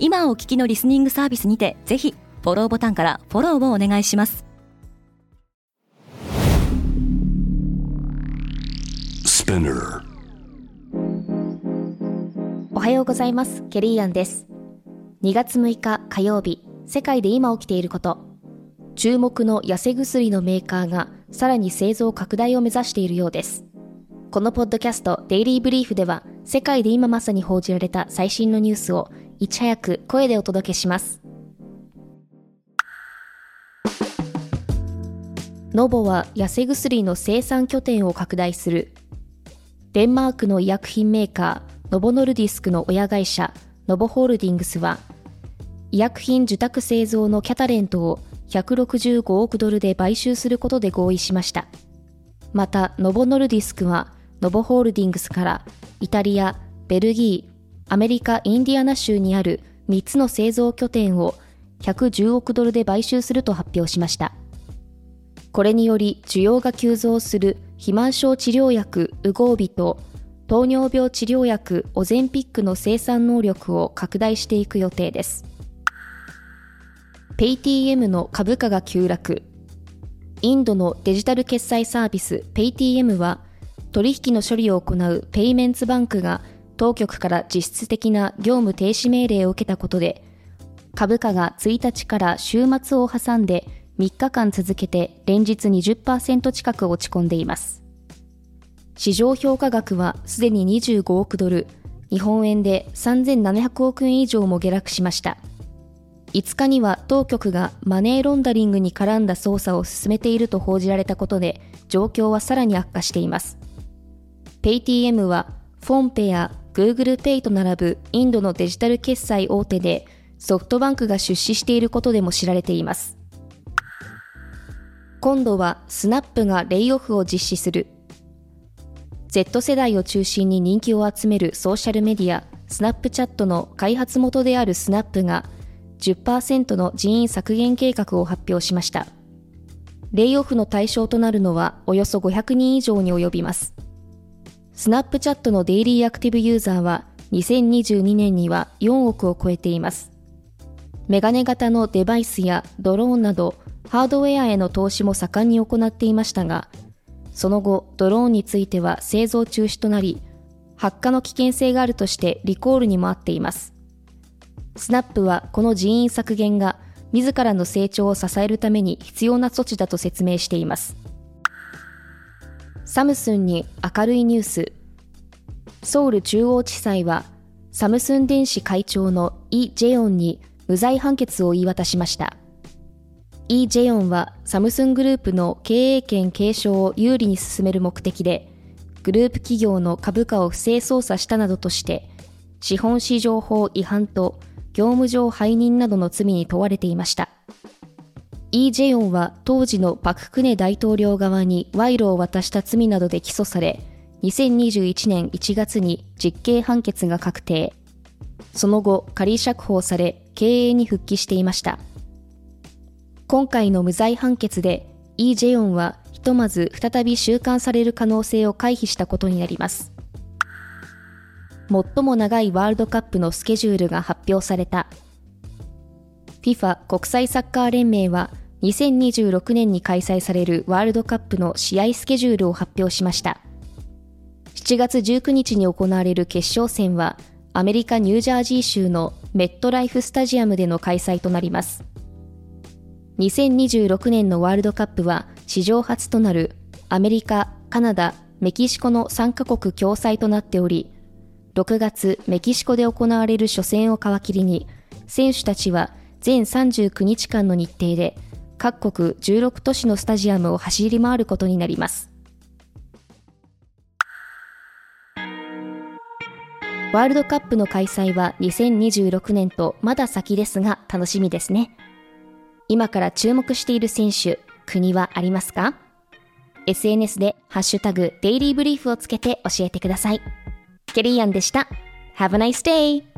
今お聞きのリスニングサービスにてぜひフォローボタンからフォローをお願いします。おはようございます。ケリーアンです。2月6日火曜日世界で今起きていること。注目の痩せ薬のメーカーがさらに製造拡大を目指しているようです。このポッドキャストデイリーブリーフでは世界で今まさに報じられた最新のニュースをいち早く声でお届けしますノボは痩せ薬の生産拠点を拡大するデンマークの医薬品メーカー、ノボノルディスクの親会社、ノボホールディングスは、医薬品受託製造のキャタレントを165億ドルで買収することで合意しました。また、ノボノルディスクは、ノボホールディングスからイタリア、ベルギー、アメリカ・インディアナ州にある3つの製造拠点を110億ドルで買収すると発表しました。これにより需要が急増する肥満症治療薬ウゴービと糖尿病治療薬オゼンピックの生産能力を拡大していく予定です。PayTM の株価が急落。インドのデジタル決済サービス PayTM は取引の処理を行うペイメンツバンクが当局から実質的な業務停止命令を受けたことで株価が1日から週末を挟んで3日間続けて連日20%近く落ち込んでいます。市場評価額はすでに25億ドル、日本円で3700億円以上も下落しました。5日には当局がマネーロンダリングに絡んだ捜査を進めていると報じられたことで、状況はさらに悪化しています。PayTM は、フォンペや Google Pay と並ぶインドのデジタル決済大手で、ソフトバンクが出資していることでも知られています。今度はスナップがレイオフを実施する。Z 世代を中心に人気を集めるソーシャルメディアスナップチャットの開発元であるスナップが10%の人員削減計画を発表しました。レイオフの対象となるのはおよそ500人以上に及びます。スナップチャットのデイリーアクティブユーザーは2022年には4億を超えていますメガネ型のデバイスやドローンなどハードウェアへの投資も盛んに行っていましたが、その後、ドローンについては製造中止となり、発火の危険性があるとしてリコールにもあっています。スナップはこの人員削減が自らの成長を支えるために必要な措置だと説明しています。サムスンに明るいニュース。ソウル中央地裁はサムスン電子会長のイ・ジェヨンに無罪判決を言い渡しました。イ・ジェヨンはサムスングループの経営権継承を有利に進める目的で、グループ企業の株価を不正操作したなどとして、資本市場法違反と業務上背任などの罪に問われていました。イ・ジェヨンは当時のパククネ大統領側に賄賂を渡した罪などで起訴され、2021年1月に実刑判決が確定。その後、仮釈放され、経営に復帰していました。今回の無罪判決でイ・ジェヨンはひとまず再び収監される可能性を回避したことになります。最も長いワールドカップのスケジュールが発表された。FIFA 国際サッカー連盟は2026年に開催されるワールドカップの試合スケジュールを発表しました。7月19日に行われる決勝戦はアメリカ・ニュージャージー州のメットライフスタジアムでの開催となります。2026年のワールドカップは史上初となるアメリカ、カナダ、メキシコの3カ国共催となっており、6月メキシコで行われる初戦を皮切りに、選手たちは全39日間の日程で各国16都市のスタジアムを走り回ることになります。ワールドカップの開催は2026年とまだ先ですが楽しみですね。今から注目している選手、国はありますか ?SNS でハッシュタグデイリーブリーフをつけて教えてください。ケリーアンでした。Have a nice day!